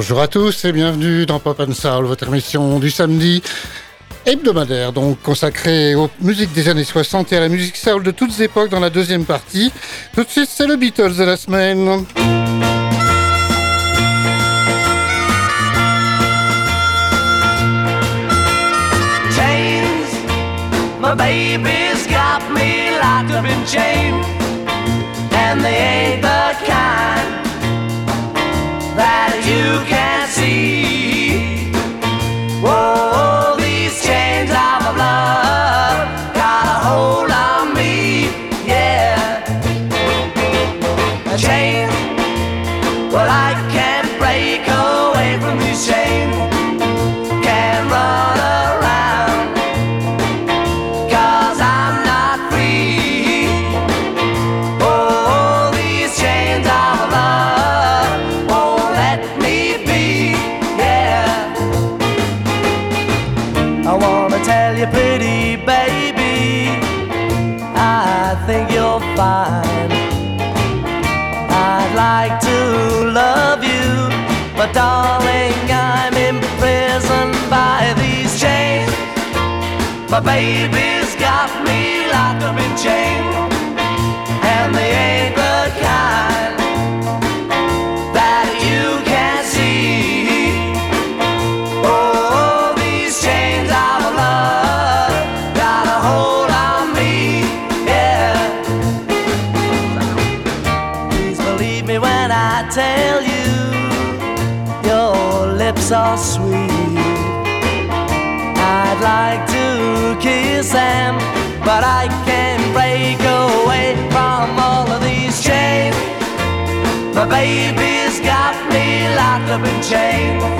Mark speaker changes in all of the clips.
Speaker 1: Bonjour à tous et bienvenue dans Pop and Soul, votre émission du samedi hebdomadaire, donc consacrée aux musiques des années 60 et à la musique soul de toutes époques dans la deuxième partie. Tout de suite, c'est le Beatles de la semaine. You can't see. Up in chains,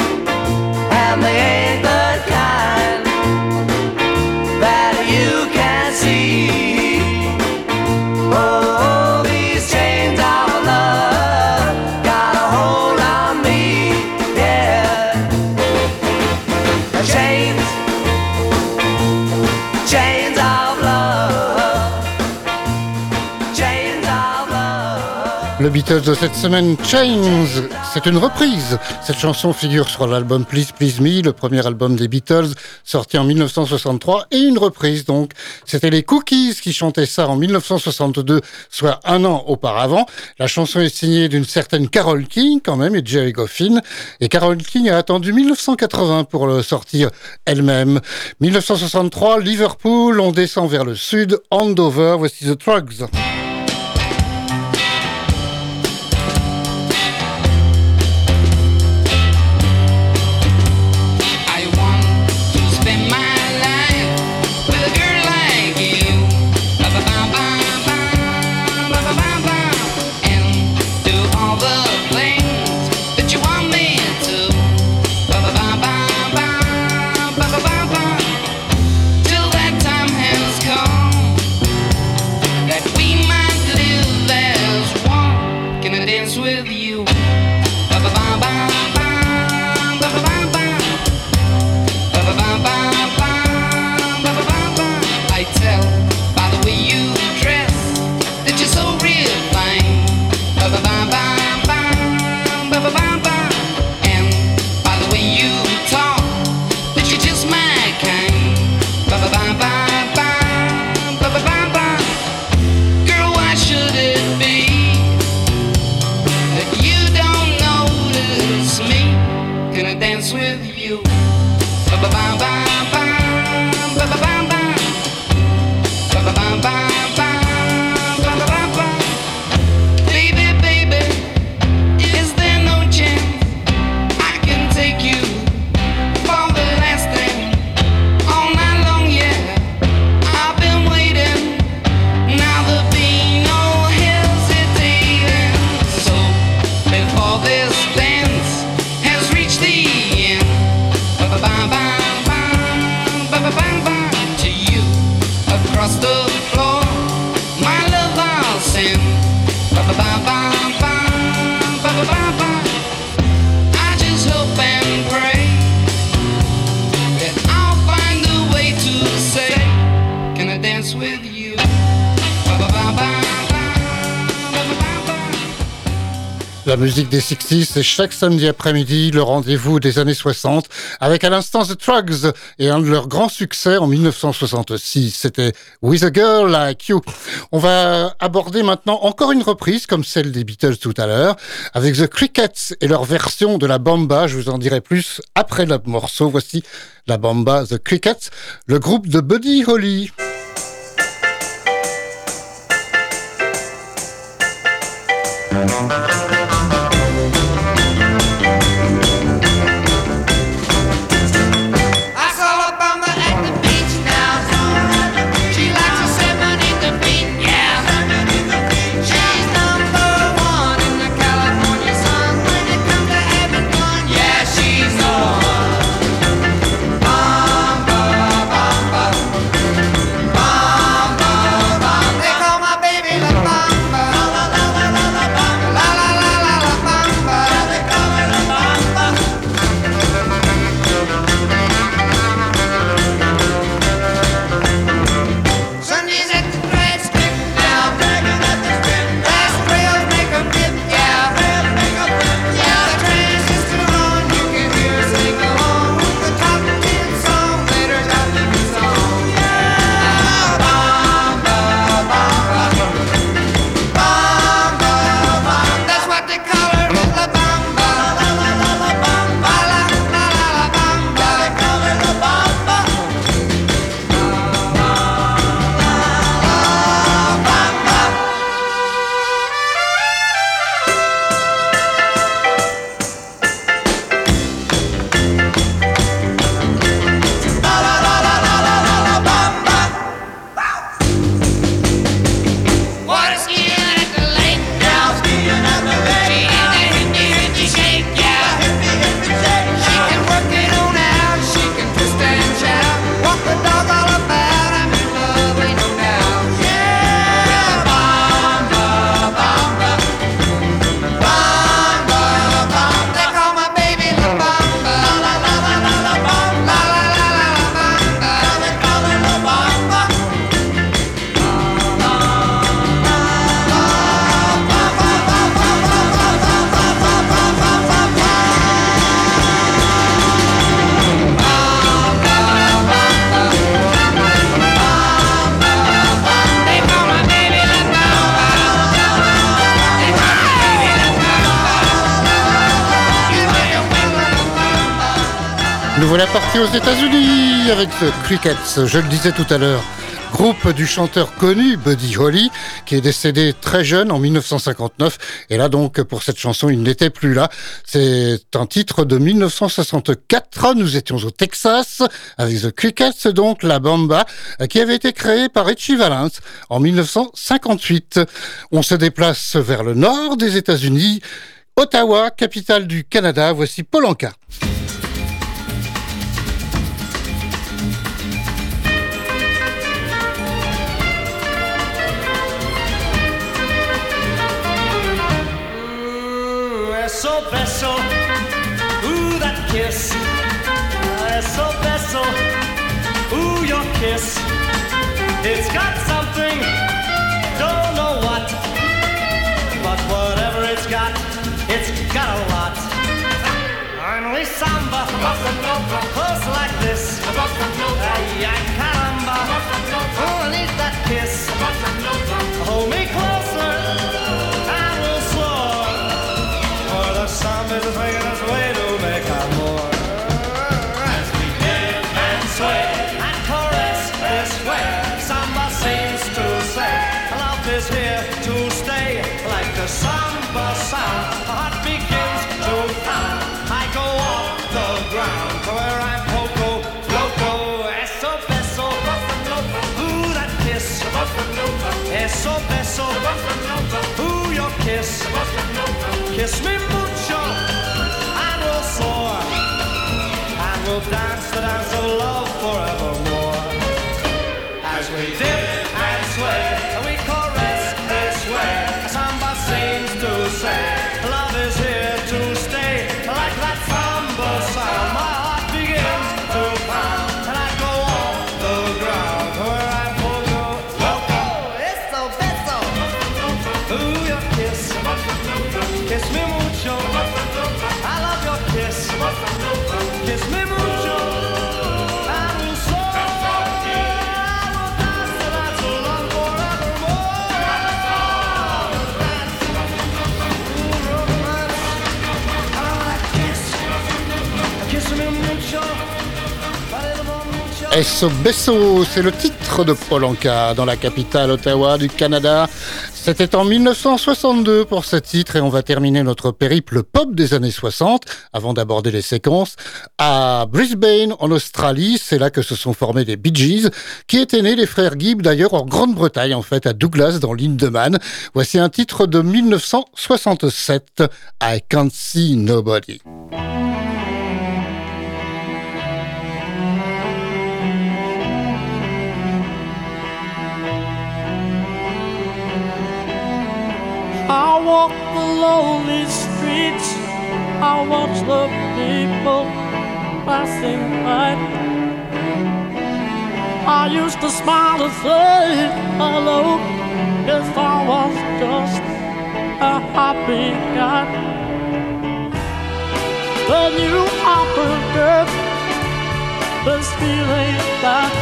Speaker 1: Beatles de cette semaine, Chains, c'est une reprise. Cette chanson figure sur l'album Please Please Me, le premier album des Beatles, sorti en 1963, et une reprise donc. C'était les Cookies qui chantaient ça en 1962, soit un an auparavant. La chanson est signée d'une certaine Carole King quand même, et Jerry Goffin. Et Carole King a attendu 1980 pour le sortir elle-même. 1963, Liverpool, on descend vers le sud, Andover, voici The Trugs.
Speaker 2: Musique des 60s, c'est chaque samedi après-midi le rendez-vous des années 60 avec à l'instant The Trugs et un de leurs grands succès en 1966. C'était With a Girl Like You. On va aborder maintenant encore une reprise comme celle des Beatles tout à l'heure avec The Crickets et leur version de la bamba. Je vous en dirai plus après le morceau. Voici la bamba The Crickets, le groupe de Buddy Holly. Voilà parti aux États-Unis avec The Crickets, je le disais tout à l'heure. Groupe du chanteur connu Buddy Holly, qui est décédé très jeune en 1959. Et là donc, pour cette chanson, il n'était plus là. C'est un titre de 1964. Nous étions au Texas avec The Crickets, donc la bamba, qui avait été créée par Richie Valens en 1958. On se déplace vers le nord des États-Unis. Ottawa, capitale du Canada. Voici Polanka.
Speaker 3: Beso, ooh, that kiss. Eso beso, ooh, your kiss. It's got something, don't know what. But whatever it's got, it's got a lot. Only samba, Beso, ooh your kiss. Kiss me SO
Speaker 2: Besso, c'est le titre de Polanka dans la capitale Ottawa du Canada. C'était en 1962 pour ce titre et on va terminer notre périple pop des années 60 avant d'aborder les séquences à Brisbane en Australie. C'est là que se sont formés les Bee Gees qui étaient nés les frères Gibb d'ailleurs en Grande-Bretagne en fait à Douglas dans l'Indeman. Voici un titre de 1967 I Can't See Nobody.
Speaker 4: Walk the lonely streets. I watch the people passing by. I used to smile and say hello. If I was just a happy guy. Then you offered this feeling that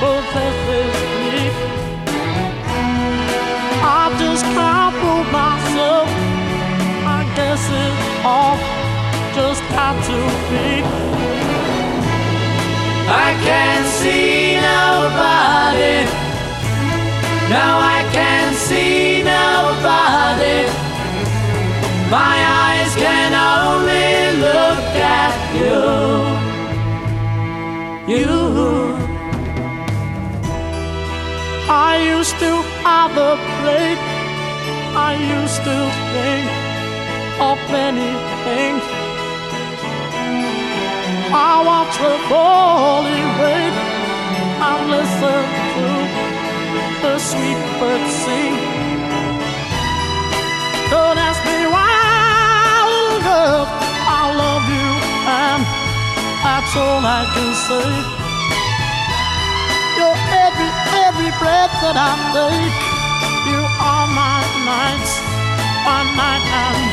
Speaker 4: possesses me. Just can't prove myself. I guess it all just had to be.
Speaker 1: I can't see nobody. No, I can't see nobody. My eyes can only look at you. You.
Speaker 4: I used to have a plate. I used to think of many things. I watch the falling rain. I listen to the sweet birds sing. Don't ask me why, little girl. I love you, and that's all I can say You're every, every breath that I take. Are my nights, my night and.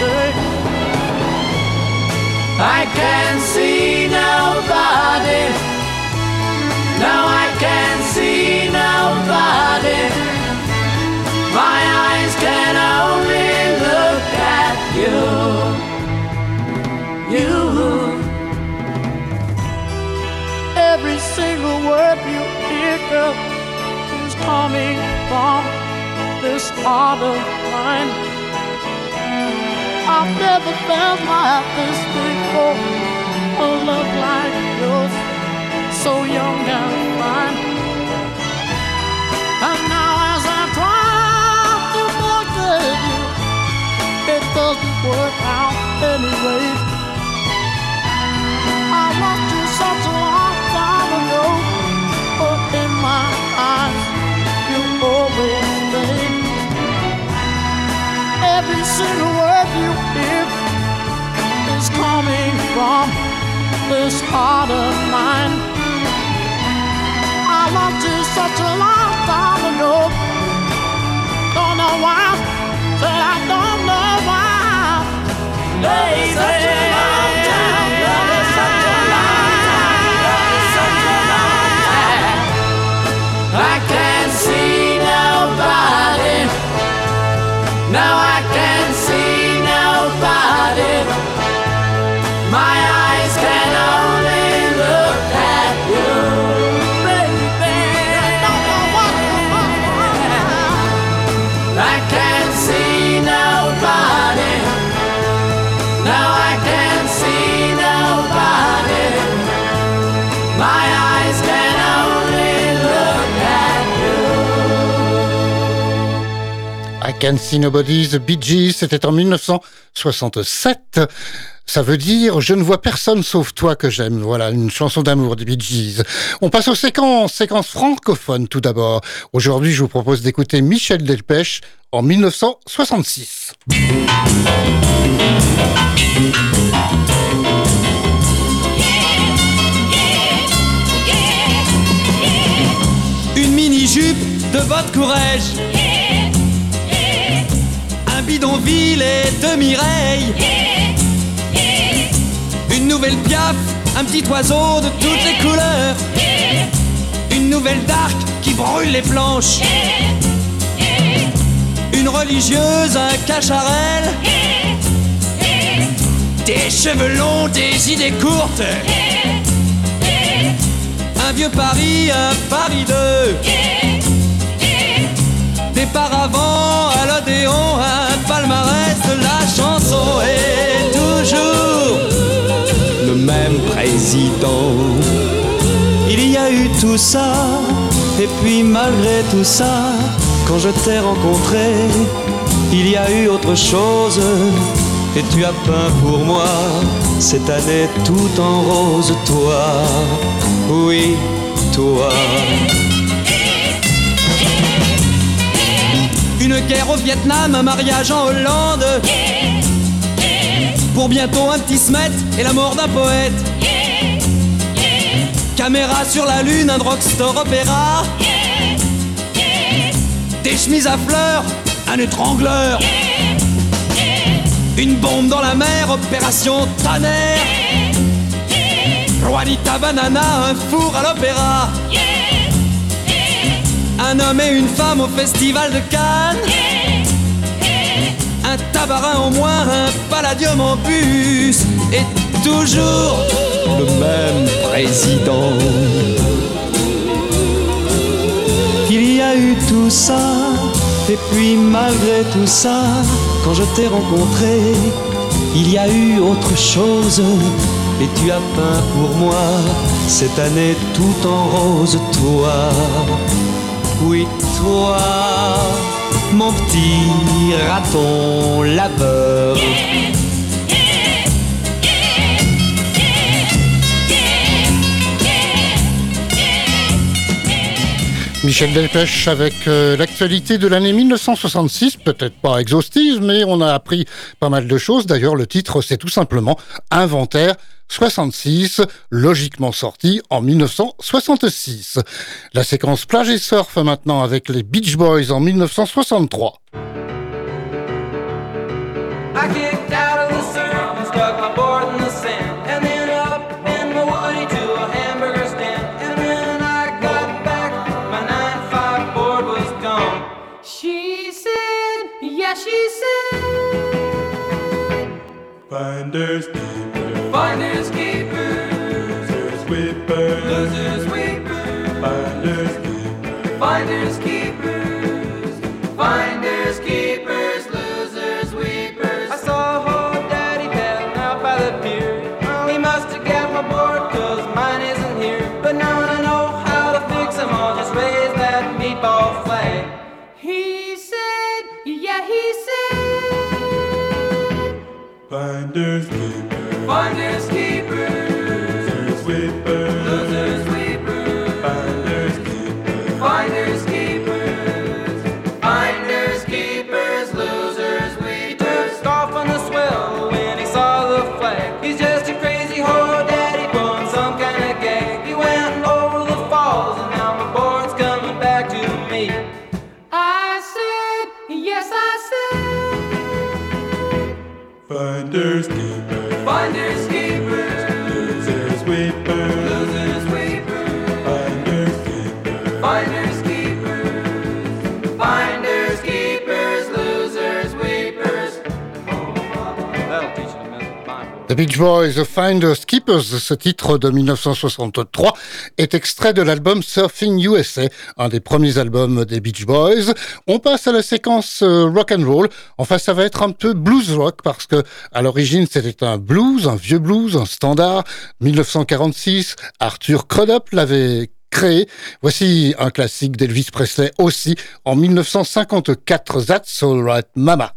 Speaker 1: I can't see nobody. No, I can't see nobody. My eyes can only look at you. You.
Speaker 4: Every single word you hear, girl who's coming from heart of mine. I've never felt like this before. A love like yours, so young and fine. And now as I try to forget you, it doesn't work out anyway. Every single word you hear is coming from this heart of mine. I loved you such a long time ago. Don't know why, said I don't know why. Lazy.
Speaker 2: Can See Nobody, The Bee Gees, c'était en 1967. Ça veut dire Je ne vois personne sauf toi que j'aime. Voilà, une chanson d'amour des Bee Gees. On passe aux séquences, séquences francophones tout d'abord. Aujourd'hui, je vous propose d'écouter Michel Delpech en 1966.
Speaker 5: Une mini-jupe de votre courage bidonville et de Mireille. Une nouvelle piaf, un petit oiseau de toutes les couleurs. Une nouvelle d'arc qui brûle les planches. Une religieuse, un cacharel. Des cheveux longs, des idées courtes. Un vieux Paris, un Paris 2. Des paravents à l'Odéon, un palmarès de la chanson et toujours le même président. Il y a eu tout ça, et puis malgré tout ça, quand je t'ai rencontré, il y a eu autre chose, et tu as peint pour moi cette année tout en rose, toi, oui, toi. Une guerre au Vietnam, un mariage en Hollande. Pour bientôt un petit smet et la mort d'un poète. Caméra sur la lune, un drugstore opéra. Des chemises à fleurs, un étrangleur. Une bombe dans la mer, opération tonnerre. Juanita Banana, un four à l'opéra. Un homme et une femme au festival de Cannes. Un tabarin en moins, un palladium en plus. Et toujours le même président. Il y a eu tout ça, et puis malgré tout ça, quand je t'ai rencontré, il y a eu autre chose. Et tu as peint pour moi cette année tout en rose, toi. Oui, toi, mon petit raton laveur.
Speaker 2: Michel Delpech avec euh, l'actualité de l'année 1966, peut-être pas exhaustive, mais on a appris pas mal de choses. D'ailleurs, le titre, c'est tout simplement Inventaire 66, logiquement sorti en 1966. La séquence plage et surf maintenant avec les Beach Boys en 1963.
Speaker 6: I kicked out of the surf and stuck my board in the sand. And then up in my woody to a hamburger stand. And when I got back, my 9-5 board was gone.
Speaker 4: She said, yeah, she said.
Speaker 7: Finders, keepers,
Speaker 6: Finders keepers,
Speaker 7: losers, whippers,
Speaker 6: losers weepers.
Speaker 7: finders, keepers,
Speaker 6: Finders keepers, the
Speaker 2: Beach Boys, The Finders Keepers, ce titre de 1963 est extrait de l'album Surfing USA, un des premiers albums des Beach Boys. On passe à la séquence euh, rock and roll. Enfin, ça va être un peu blues rock parce que à l'origine c'était un blues, un vieux blues, un standard. 1946, Arthur Crudup l'avait créé. Voici un classique d'Elvis Presley aussi en 1954, That's Alright
Speaker 3: Mama.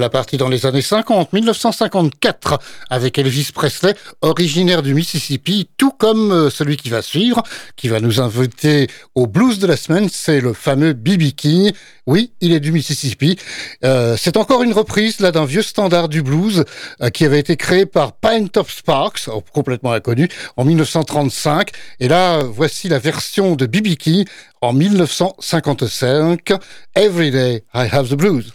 Speaker 2: Voilà parti dans les années 50, 1954, avec Elvis Presley, originaire du Mississippi, tout comme euh, celui qui va suivre, qui va nous inviter au blues de la semaine, c'est le fameux B.B. King. Oui, il est du Mississippi. Euh, c'est encore une reprise là d'un vieux standard du blues euh, qui avait été créé par Pine Top Sparks, oh, complètement inconnu, en 1935. Et là, voici la version de B.B. King en 1955. Every day I have the blues.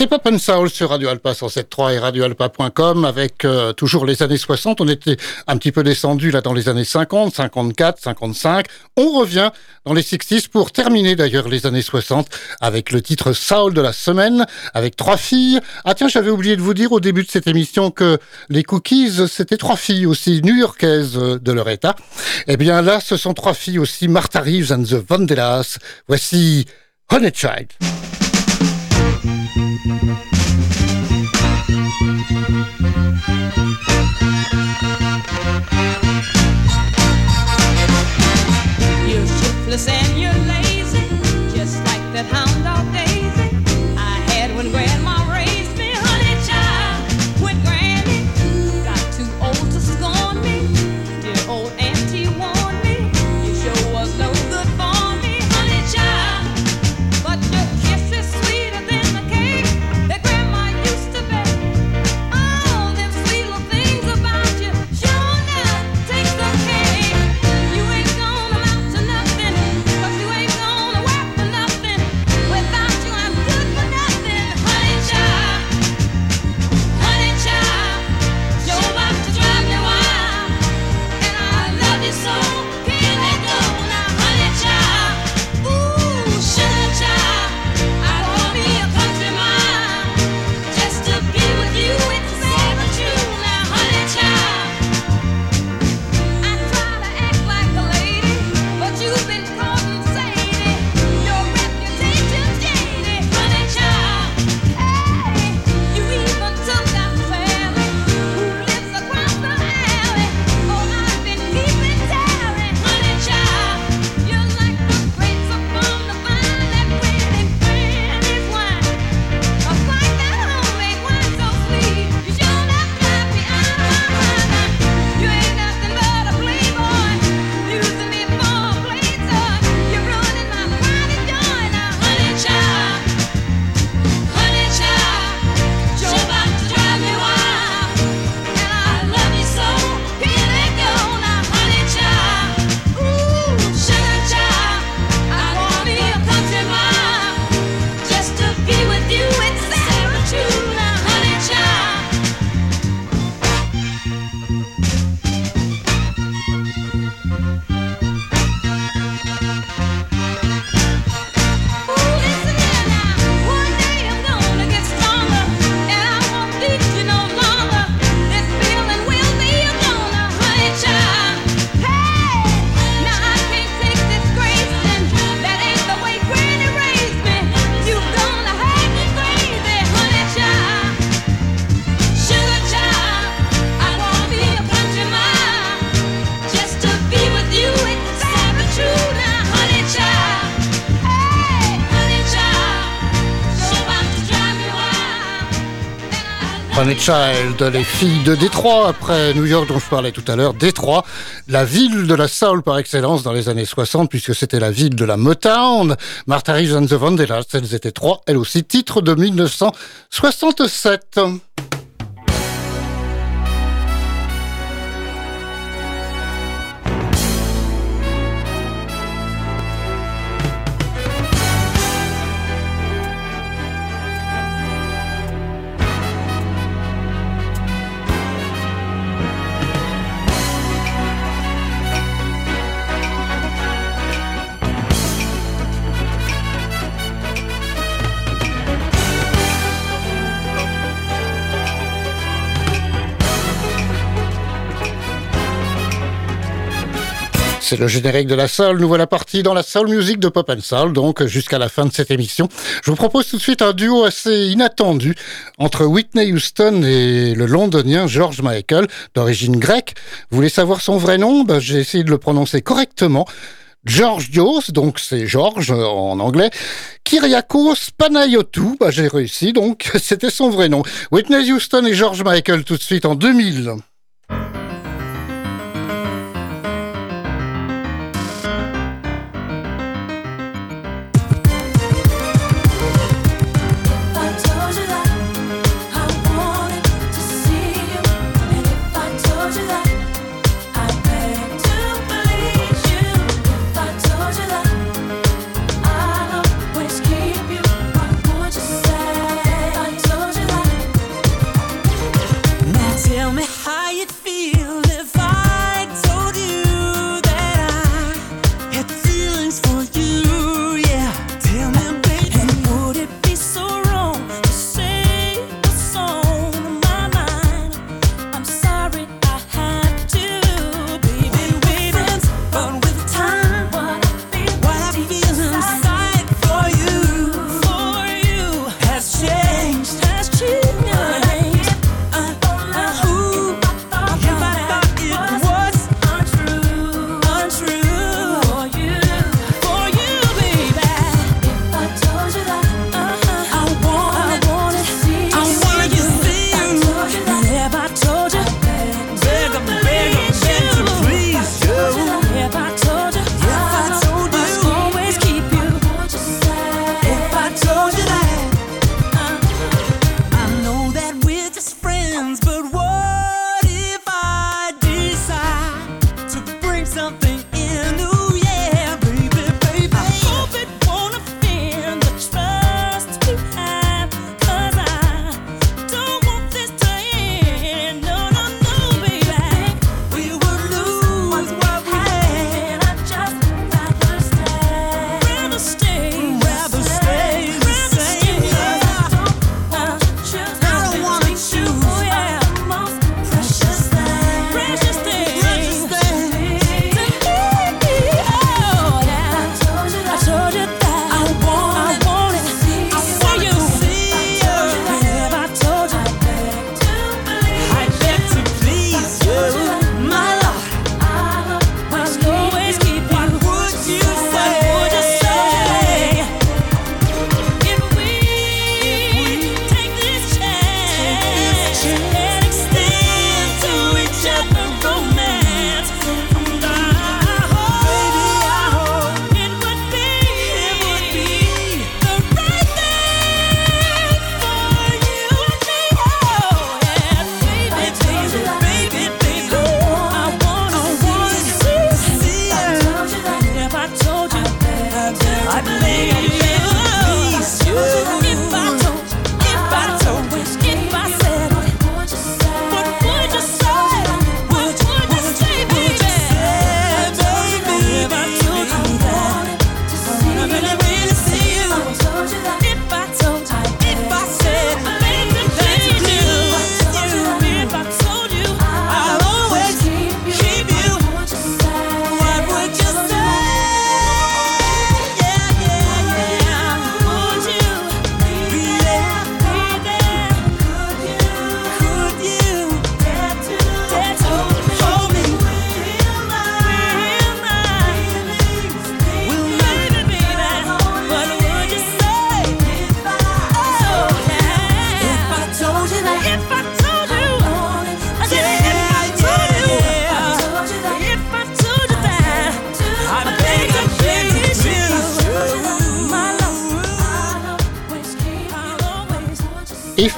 Speaker 2: C'est Pop and Soul sur Radio Alpa 107.3 et radioalpa.com avec euh, toujours les années 60. On était un petit peu descendu là dans les années 50, 54, 55. On revient dans les 60s pour terminer d'ailleurs les années 60 avec le titre Soul de la semaine avec trois filles. Ah tiens, j'avais oublié de vous dire au début de cette émission que les Cookies, c'était trois filles aussi new-yorkaises euh, de leur état. Eh bien là, ce sont trois filles aussi, Martha Reeves and the Vandellas. Voici Honey Child.
Speaker 8: And you're Child,
Speaker 2: les filles de Détroit, après New York dont je parlais tout à l'heure, Détroit, la ville de la soul par excellence dans les années 60, puisque c'était la ville de la Motown. Martha Reeves and the Vandellas, elles étaient trois, elles aussi, titre de 1967. C'est le générique de la soul. Nous voilà partis dans la soul music de Pop and Soul, donc jusqu'à la fin de cette émission. Je vous propose tout de suite un duo assez inattendu entre Whitney Houston et le londonien George Michael, d'origine grecque. Vous voulez savoir son vrai nom? Ben, J'ai essayé de le prononcer correctement. George Dios, donc c'est George en anglais. Kyriakos Panayotou, bah j'ai réussi, donc c'était son vrai nom. Whitney Houston et George Michael tout de suite en 2000.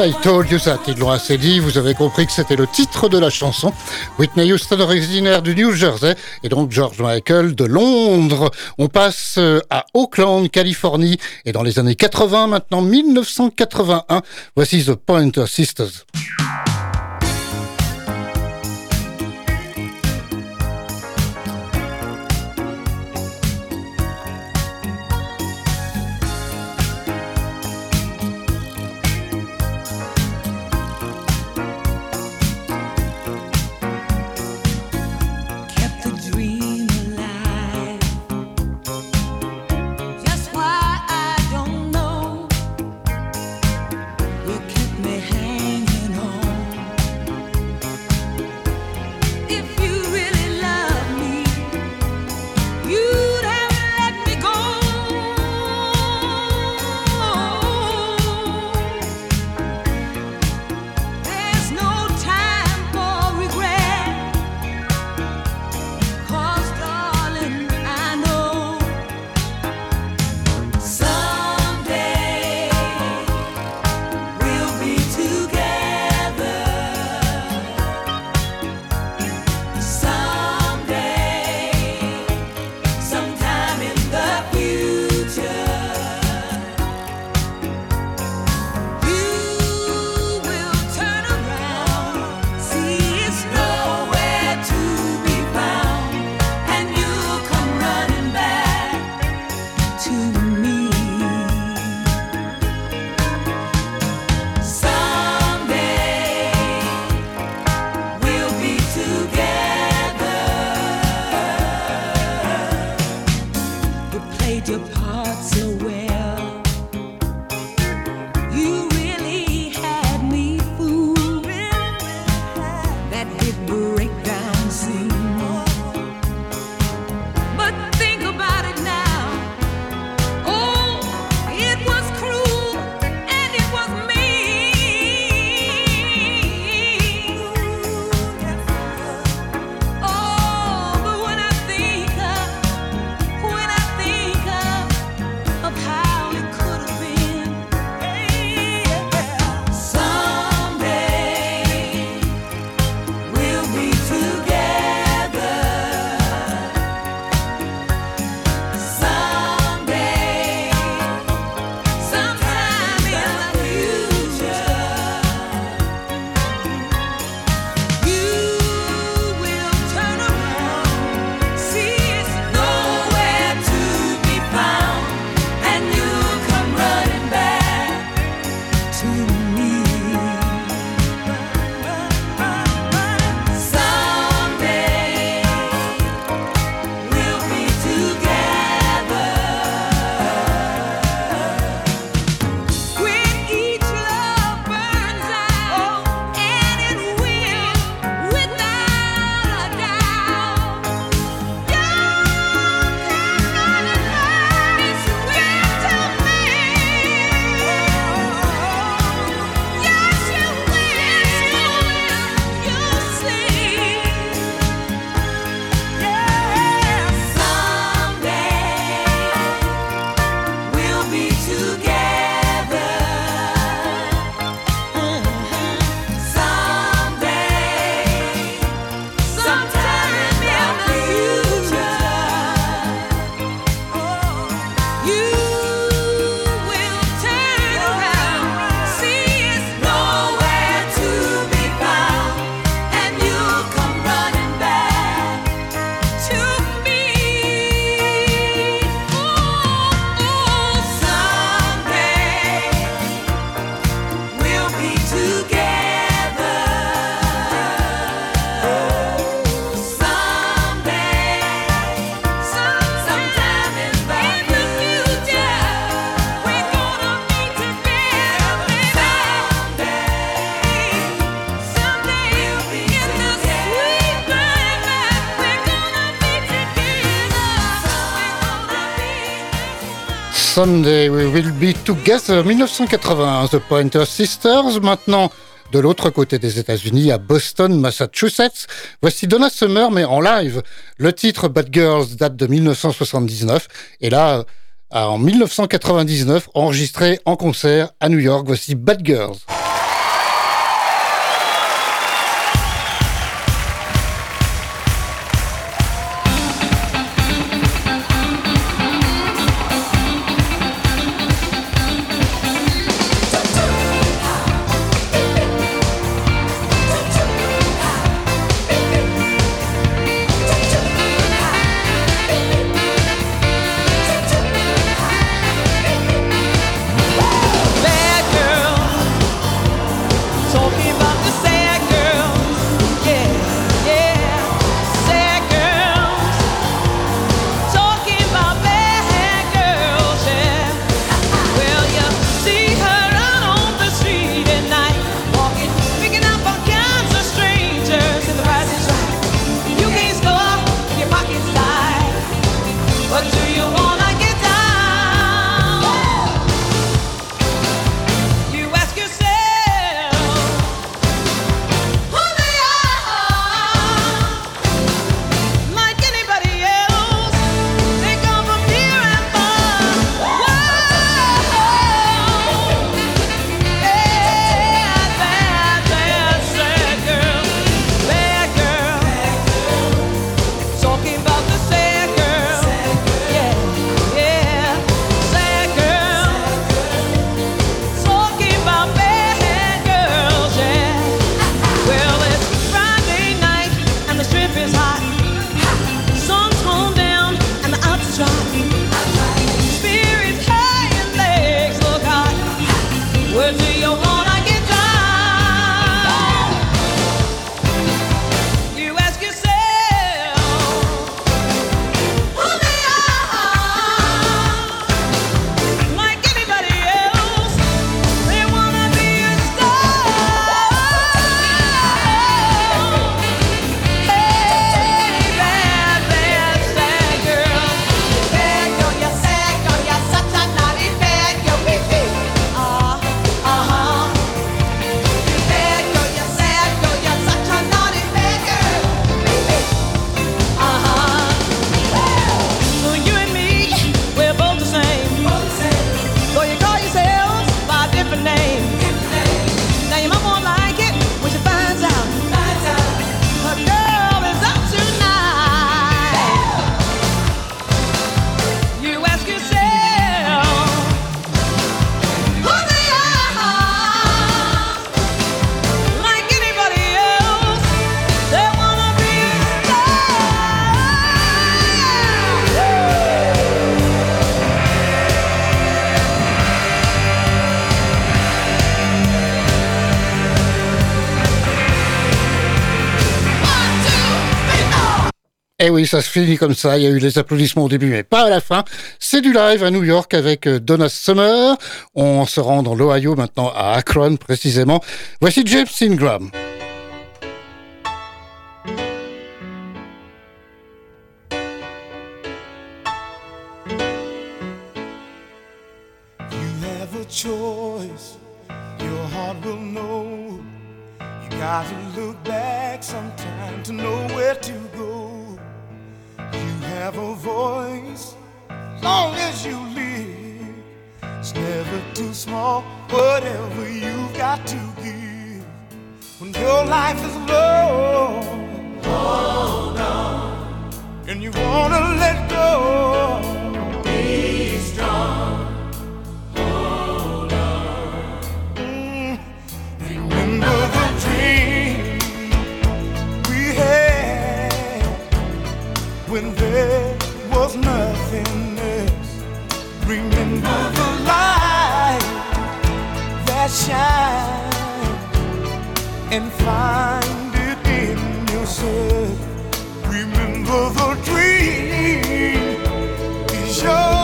Speaker 8: I Told You That. Ils l'ont assez dit, vous avez compris que c'était le titre de la chanson. Whitney Houston, originaire du New Jersey, et donc George Michael de Londres. On passe euh, à Oakland, Californie, et dans les années 80, maintenant 1981, voici The Pointer Sisters.
Speaker 2: Someday
Speaker 8: We Will Be Together 1981, The Pointer Sisters. Maintenant, de l'autre côté des États-Unis, à Boston, Massachusetts, voici Donna Summer, mais en live. Le titre Bad Girls date de 1979. Et là, en 1999, enregistré en concert à New York, voici Bad Girls.
Speaker 2: Eh oui, ça se finit comme ça. Il y a eu les applaudissements au début, mais pas à la fin. C'est du live à New York avec euh, Donna Summer. On se rend dans l'Ohio maintenant à Akron précisément. Voici James Ingram.
Speaker 7: Choice, your heart will know. You gotta look back sometime to know where to have a voice, as long as you live. It's never too small, whatever you've got to give. When your life is low, hold on, and you wanna let go. Be strong. When there was nothing else. Remember the light that shines and find it in yourself. Remember the dream is yours.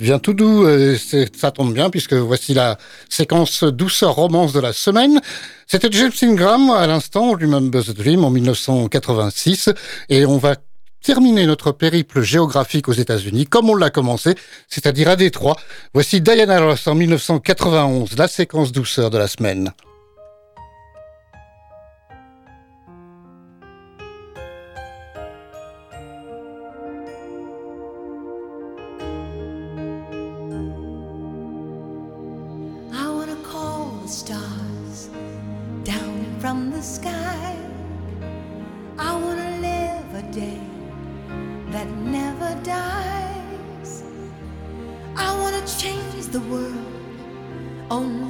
Speaker 2: Devient tout doux, euh, c'est- ça tombe bien puisque voici la séquence douceur romance de la semaine. C'était James Ingram à l'instant, Remember the Dream en 1986 et on va terminer notre périple géographique aux États-Unis comme on l'a commencé, c'est-à-dire à Détroit. Voici Diana Ross en 1991, la séquence douceur de la semaine.
Speaker 8: only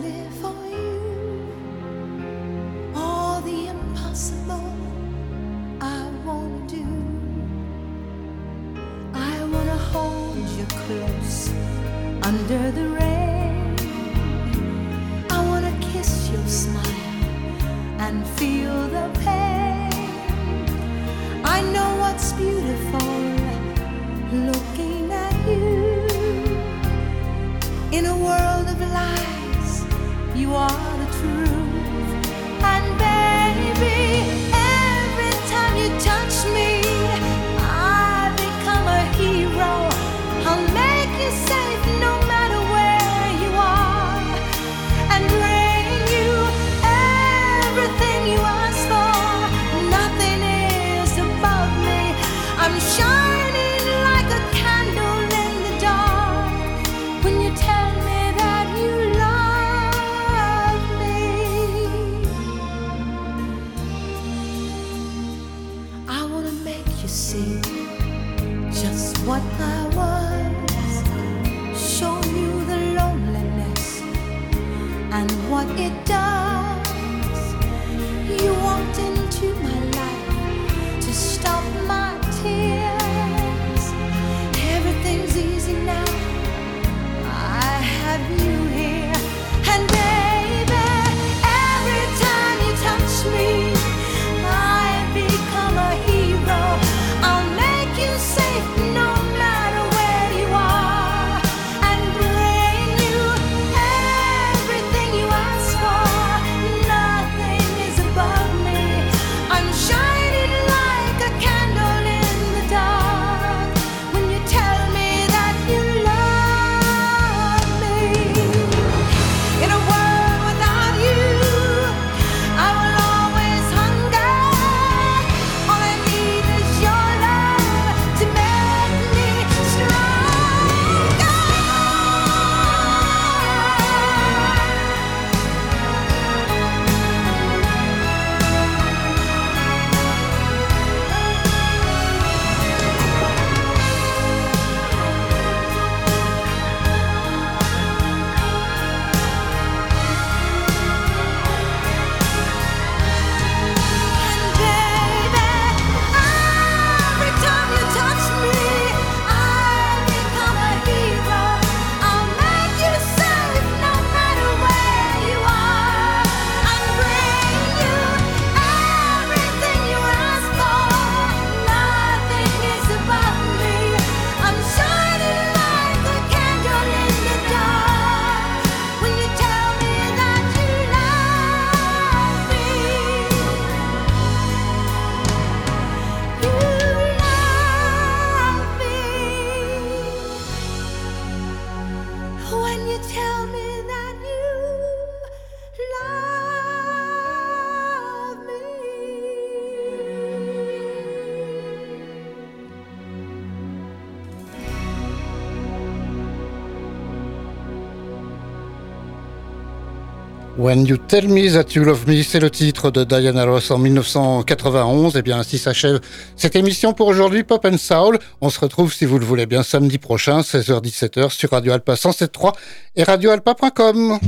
Speaker 8: dark. When You Tell Me That You Love Me,
Speaker 2: c'est le titre de Diana Ross en 1991. Et eh bien ainsi s'achève cette émission pour aujourd'hui, Pop and Soul. On se retrouve, si vous le voulez bien, samedi prochain, 16h-17h, sur Radio Alpa 107.3 et radioalpa.com.